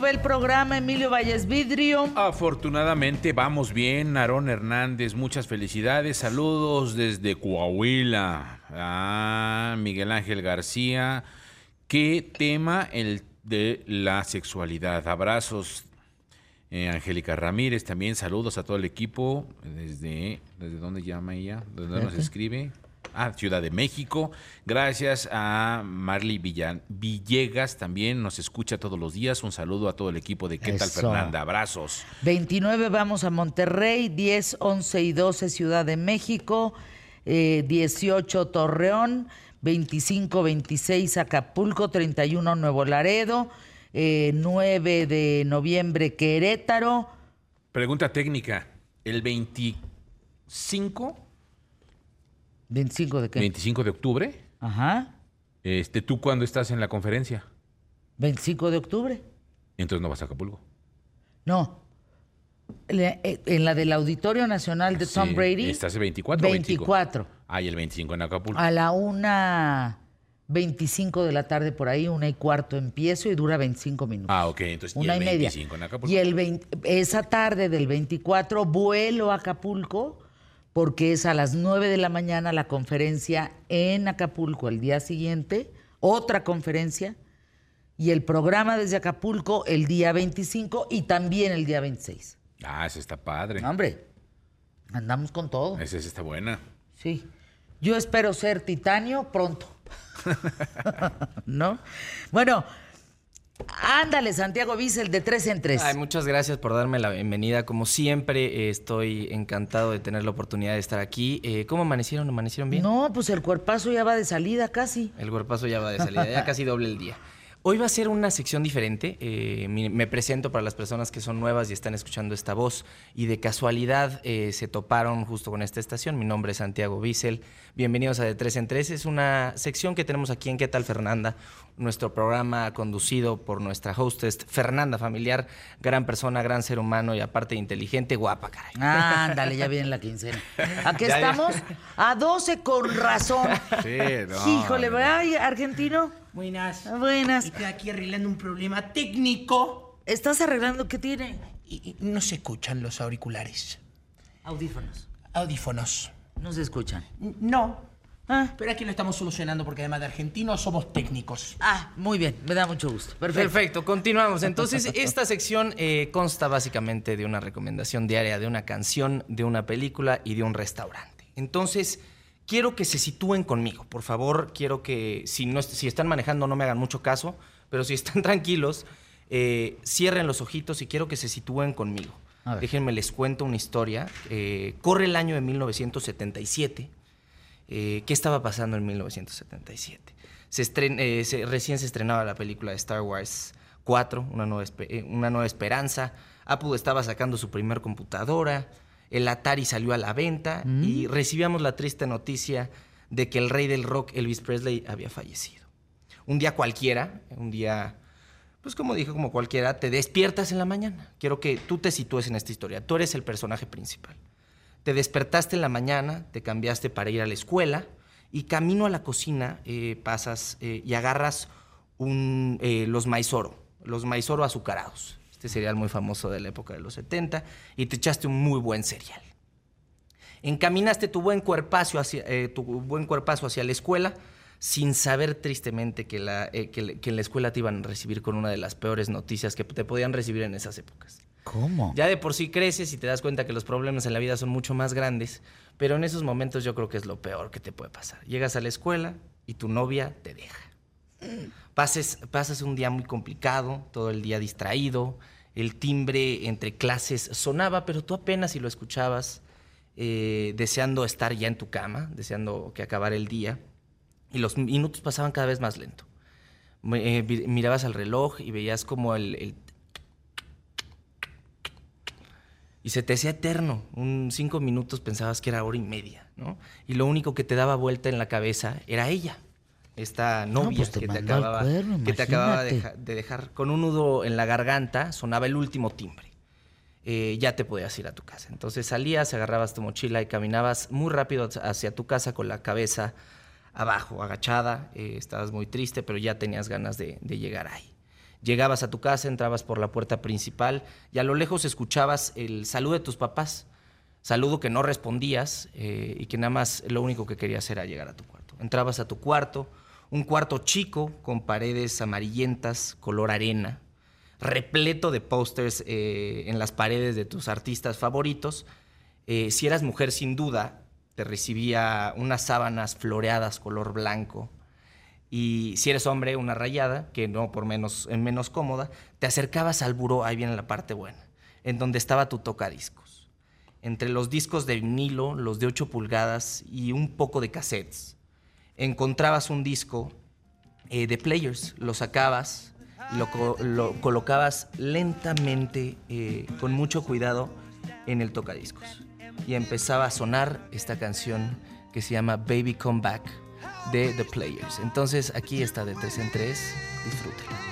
¿Cómo ve el programa Emilio Valles Vidrio? Afortunadamente vamos bien, Aarón Hernández, muchas felicidades, saludos desde Coahuila. Ah, Miguel Ángel García, ¿qué tema el de la sexualidad? Abrazos. Eh, Angélica Ramírez, también saludos a todo el equipo. Desde, ¿desde dónde llama ella? ¿Desde dónde nos escribe? Ah, Ciudad de México. Gracias a Marley Villegas también nos escucha todos los días. Un saludo a todo el equipo de ¿Qué tal Fernanda? Abrazos. 29 vamos a Monterrey, 10, 11 y 12 Ciudad de México, 18 eh, Torreón, 25, 26 Acapulco, 31 Nuevo Laredo, 9 eh, de noviembre Querétaro. Pregunta técnica, ¿el 25 ¿25 de qué? 25 de octubre. Ajá. Este, ¿Tú cuándo estás en la conferencia? 25 de octubre. Entonces no vas a Acapulco. No. Eh, en la del Auditorio Nacional de Tom Brady. ¿Estás el 24 24. Ah, y el 25 en Acapulco. A la una 25 de la tarde por ahí, una y cuarto empiezo y dura 25 minutos. Ah, ok. Entonces, una y, el 25 en Acapulco. Y el esa tarde del 24 vuelo a Acapulco porque es a las 9 de la mañana la conferencia en Acapulco el día siguiente, otra conferencia, y el programa desde Acapulco el día 25 y también el día 26. Ah, esa está padre. Hombre, andamos con todo. Esa está buena. Sí. Yo espero ser titanio pronto. ¿No? Bueno, Ándale, Santiago Bissell, de tres en tres. Ay, muchas gracias por darme la bienvenida. Como siempre, eh, estoy encantado de tener la oportunidad de estar aquí. Eh, ¿Cómo amanecieron? ¿Amanecieron bien? No, pues el cuerpazo ya va de salida casi. El cuerpazo ya va de salida, ya casi doble el día. Hoy va a ser una sección diferente. Eh, me presento para las personas que son nuevas y están escuchando esta voz y de casualidad se toparon justo con esta estación. Mi nombre es Santiago Bissell. Bienvenidos a De Tres en Tres. Es una sección que tenemos aquí en ¿Qué tal Fernanda? nuestro programa conducido por nuestra hostess Fernanda Familiar, gran persona, gran ser humano y aparte inteligente, guapa, caray. Ándale, ya viene la quincena. Aquí estamos a 12 con razón. Sí, no. Híjole, ¿verdad, argentino? Buenas. Buenas. Estoy aquí arreglando un problema técnico. ¿Estás arreglando qué tiene? Y, no se escuchan los auriculares. Audífonos. Audífonos. No se escuchan. No, Ah. Pero aquí lo estamos solucionando porque además de argentinos somos técnicos. Ah, muy bien, me da mucho gusto. Perfecto. Perfecto, continuamos. Entonces, esta sección eh, consta básicamente de una recomendación diaria de una canción, de una película y de un restaurante. Entonces, quiero que se sitúen conmigo. Por favor, quiero que si, no, si están manejando no me hagan mucho caso, pero si están tranquilos, eh, cierren los ojitos y quiero que se sitúen conmigo. Déjenme les cuento una historia. Eh, corre el año de 1977. Eh, qué estaba pasando en 1977. Eh, recién se estrenaba la película de Star Wars 4, una nueva, una nueva esperanza. Apple estaba sacando su primer computadora. El Atari salió a la venta y mm. recibíamos la triste noticia de que el rey del rock, Elvis Presley, había fallecido. Un día cualquiera, un día, pues como dije, como cualquiera, te despiertas en la mañana. Quiero que tú te sitúes en esta historia. Tú eres el personaje principal. Te despertaste en la mañana, te cambiaste para ir a la escuela y camino a la cocina eh, pasas eh, y agarras un, eh, los maizoro, los maizoro azucarados. Este cereal muy famoso de la época de los 70 y te echaste un muy buen cereal. Encaminaste tu buen cuerpazo hacia, tu buen cuerpazo hacia la escuela sin saber tristemente que, la, que en la escuela te iban a recibir con una de las peores noticias que te podían recibir en esas épocas. ¿Cómo? Ya de por sí creces y te das cuenta que los problemas en la vida son mucho más grandes, pero en esos momentos yo creo que es lo peor que te puede pasar. Llegas a la escuela y tu novia te deja. Pases, pasas un día muy complicado, todo el día distraído, el timbre entre clases sonaba, pero tú apenas si lo escuchabas, eh, deseando estar ya en tu cama, deseando que acabara el día, y los minutos pasaban cada vez más lento. Eh, mirabas al reloj y veías como el, y se te hacía eterno. Un cinco minutos pensabas que era hora y media, ¿no? Y lo único que te daba vuelta en la cabeza era ella, esta novia pues que, te acababa, que, te acababa, de, dejar con un nudo en la garganta, sonaba el último timbre. Eh, ya te podías ir a tu casa. Entonces salías, agarrabas tu mochila y caminabas muy rápido hacia tu casa con la cabeza abajo, agachada. Eh, estabas muy triste, pero ya tenías ganas de, de llegar ahí. Llegabas a tu casa, entrabas por la puerta principal y a lo lejos escuchabas el saludo de tus papás. Saludo que no respondías eh, y que nada más lo único que querías era llegar a tu cuarto. Entrabas a tu cuarto, un cuarto chico con paredes amarillentas, color arena, repleto de pósters eh, en las paredes de tus artistas favoritos. Eh, si eras mujer, sin duda, te recibía unas sábanas floreadas color blanco. Y si eres hombre, una rayada, que no por menos, en menos cómoda, te acercabas al buró, ahí viene la parte buena, en donde estaba tu tocadiscos. Entre los discos de vinilo, los de 8 pulgadas y un poco de cassettes, encontrabas un disco eh, de players, lo sacabas, lo, lo colocabas lentamente, eh, con mucho cuidado, en el tocadiscos. Y empezaba a sonar esta canción que se llama Baby Come Back de The Players. Entonces aquí está de tres en tres, disfrútenla.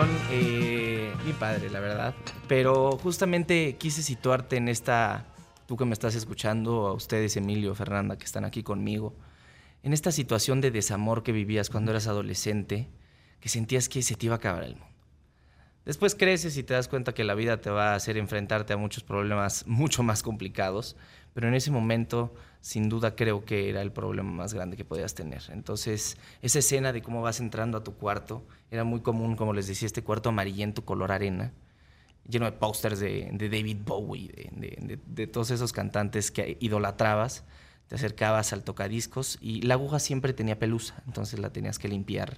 Canción eh, mi padre, la verdad. Pero justamente quise situarte en esta, tú que me estás escuchando, a ustedes, Emilio, Fernanda, que están aquí conmigo, en esta situación de desamor que vivías cuando eras adolescente, que sentías que se te iba a acabar el mundo. Después creces y te das cuenta que la vida te va a hacer enfrentarte a muchos problemas mucho más complicados, pero en ese momento sin duda creo que era el problema más grande que podías tener. Entonces, esa escena de cómo vas entrando a tu cuarto, era muy común, como les decía, este cuarto amarillento color arena, lleno de pósters de, David Bowie, de todos esos cantantes que idolatrabas. Te acercabas al tocadiscos y la aguja siempre tenía pelusa, entonces la tenías que limpiar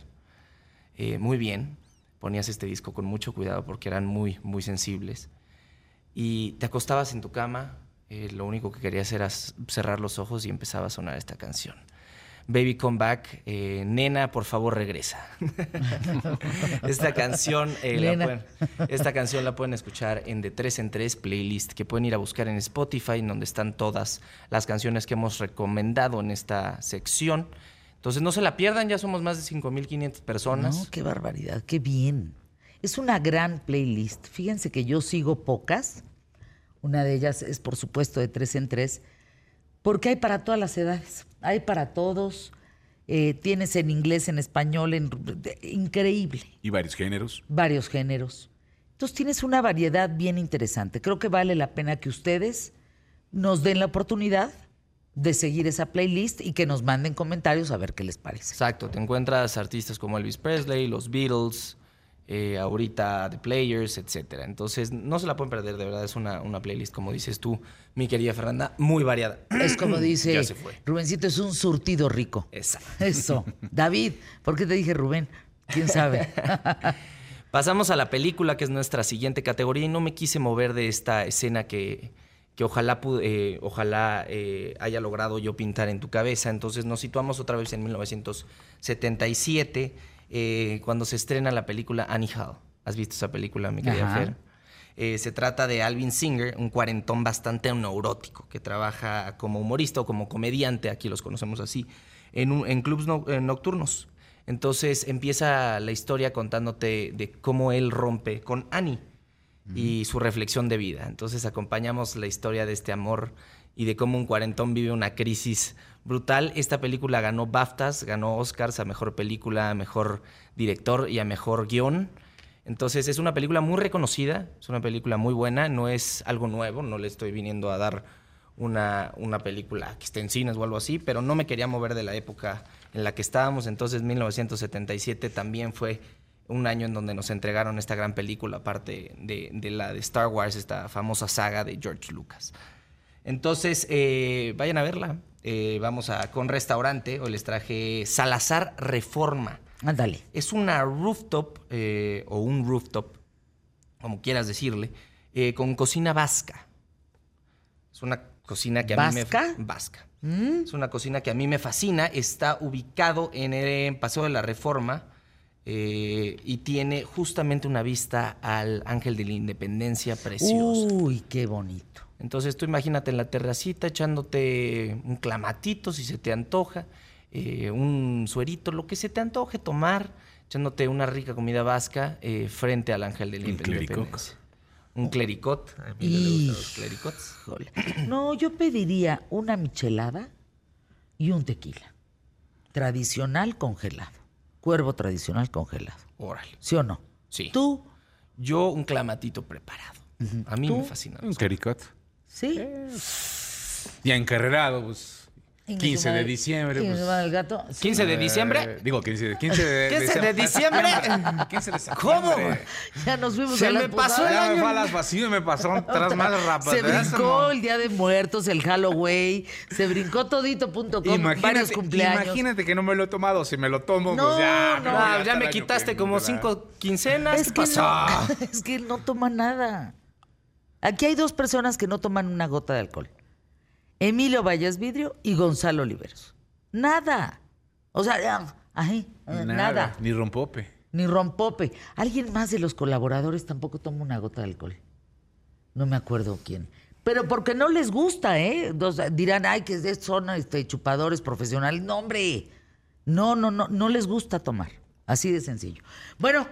eh, muy bien. Ponías este disco con mucho cuidado porque eran muy, muy sensibles. Y te acostabas en tu cama, eh, lo único que querías era cerrar los ojos y empezaba a sonar esta canción. Baby Come Back, eh, nena, por favor regresa. esta canción, eh, la pueden, esta canción la pueden escuchar en de 3 en 3 playlist que pueden ir a buscar en Spotify, en donde están todas las canciones que hemos recomendado en esta sección. Entonces no se la pierdan, ya somos más de 5.500 personas. No, qué barbaridad, qué bien. Es una gran playlist. Fíjense que yo sigo pocas. Una de ellas es, por supuesto, de tres en tres, porque hay para todas las edades. Hay para todos. Eh, tienes en inglés, en español, en, de- increíble. Y varios géneros. Varios géneros. Entonces tienes una variedad bien interesante. Creo que vale la pena que ustedes nos den la oportunidad de seguir esa playlist y que nos manden comentarios a ver qué les parece. Exacto, te encuentras artistas como Elvis Presley, los Beatles, eh, ahorita The Players, etcétera. Entonces, no se la pueden perder, de verdad, es una, una playlist, como dices tú, mi querida Fernanda, muy variada. Es como dice Ya se fue. Rubencito, es un surtido rico. Exacto. Eso. David, ¿por qué te dije Rubén? ¿Quién sabe? Pasamos a la película, que es nuestra siguiente categoría, y no me quise mover de esta escena que, que ojalá, eh, ojalá eh, haya logrado yo pintar en tu cabeza. Entonces nos situamos otra vez en 1977, eh, cuando se estrena la película Annie Hall. ¿Has visto esa película, mi querida. Fer? Se trata de Alvin Singer, un cuarentón bastante neurótico que trabaja como humorista o como comediante, aquí los conocemos así, en, un- en clubs no- nocturnos. Entonces empieza la historia contándote de cómo él rompe con Annie y su reflexión de vida. Entonces acompañamos la historia de este amor y de cómo un cuarentón vive una crisis brutal. Esta película ganó BAFTAs, ganó Oscars a mejor película, a mejor director y a mejor guion. Entonces es una película muy reconocida, es una película muy buena, no es algo nuevo, no le estoy viniendo a dar una, una película que esté en cines o algo así, pero no me quería mover de la época en la que estábamos. Entonces 1977 también fue un año en donde nos entregaron esta gran película, aparte de, de la de Star Wars, esta famosa saga de George Lucas. Entonces, eh, vayan a verla. Eh, vamos a con restaurante. Hoy les traje Salazar Reforma. Ándale. Es una rooftop eh, o un rooftop, como quieras decirle, con cocina vasca. Es una cocina que a mí ¿Vasca? me vasca. Es una cocina que a mí me fascina. Está ubicado en el Paseo de la Reforma, eh, y tiene justamente una vista al Ángel de la Independencia preciosa. Uy, qué bonito. Entonces tú imagínate en la terracita echándote un clamatito si se te antoja, eh, un suerito, lo que se te antoje tomar, echándote una rica comida vasca eh, frente al Ángel de la Un Independencia. Un clericot. A mí me gustan los clericots. No, yo pediría una michelada y un tequila. Tradicional congelado. Cuervo tradicional congelado. Órale. ¿Sí o no? Sí. ¿Tú? Yo un clamatito preparado. A mí me fascina. Un caricot. ¿Sí? Ya encarrerado, pues. Ingue 15 su de madre. diciembre. Ingue pues. su madre, el gato. Sí. 15 de Eh, diciembre. digo, 15 de, 15 de, 15 de diciembre. 15 de. ¿Cómo? Ya nos fuimos Se a me pasó el Ya me año. fue a las vacías, me pasó atrás más rápido. Se brincó el Día de Muertos, el Halloween, se brincó todito.com, varios Imagínate, cumpleaños. imagínate que no me lo he tomado. Si me lo tomo, No, pues ya. no. me voy Ah, ya me año quitaste como entra. cinco quincenas. Es ¿Qué pasó? no, es que no toma nada. Aquí hay dos personas que no toman una gota de alcohol. Emilio Valles Vidrio y Gonzalo Oliveros. Nada. O sea, ahí, eh, nada. Ni rompope. Ni rompope. Alguien más de los colaboradores tampoco toma una gota de alcohol. No me acuerdo quién. Pero porque no les gusta, ¿eh? O sea, dirán, ay, que es- son este, chupadores profesionales. No, hombre. No, no, no, no les gusta tomar. Así de sencillo. Bueno,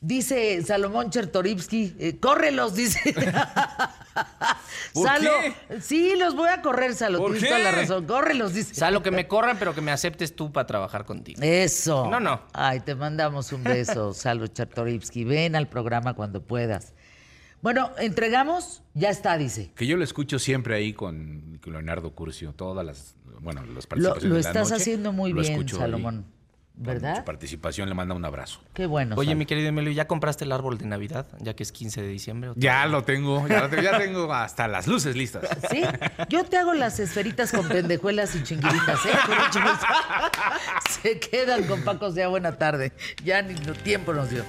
dice Salomón Chertorivsky, eh, córrelos, dice. ¿Por Salo, qué? sí, los voy a correr, Salo. ¿Por Tienes toda la qué? razón. Córrelos, dice. Salo, que me corran, pero que me aceptes tú para trabajar contigo. Eso. No, no. Ay, te mandamos un beso, Salo Chertorivsky. Ven al programa cuando puedas. Bueno, entregamos, ya está, dice. Que yo lo escucho siempre ahí con Leonardo Curcio. Todas las. Bueno, las Lo, participaciones. lo de la estás noche, haciendo muy lo bien, ahí. ¿Verdad? Su participación le manda un abrazo. Qué bueno. Oye, mi querido Emilio, ¿ya compraste el árbol de Navidad? Ya que es 15 de diciembre. ¿o Ya lo tengo, ya, lo tengo, ya tengo hasta las luces listas. Sí, yo te hago las esferitas con pendejuelas y chinguiritas, ¿eh? Se quedan con Paco sea buena tarde. Ya ni tiempo nos dio.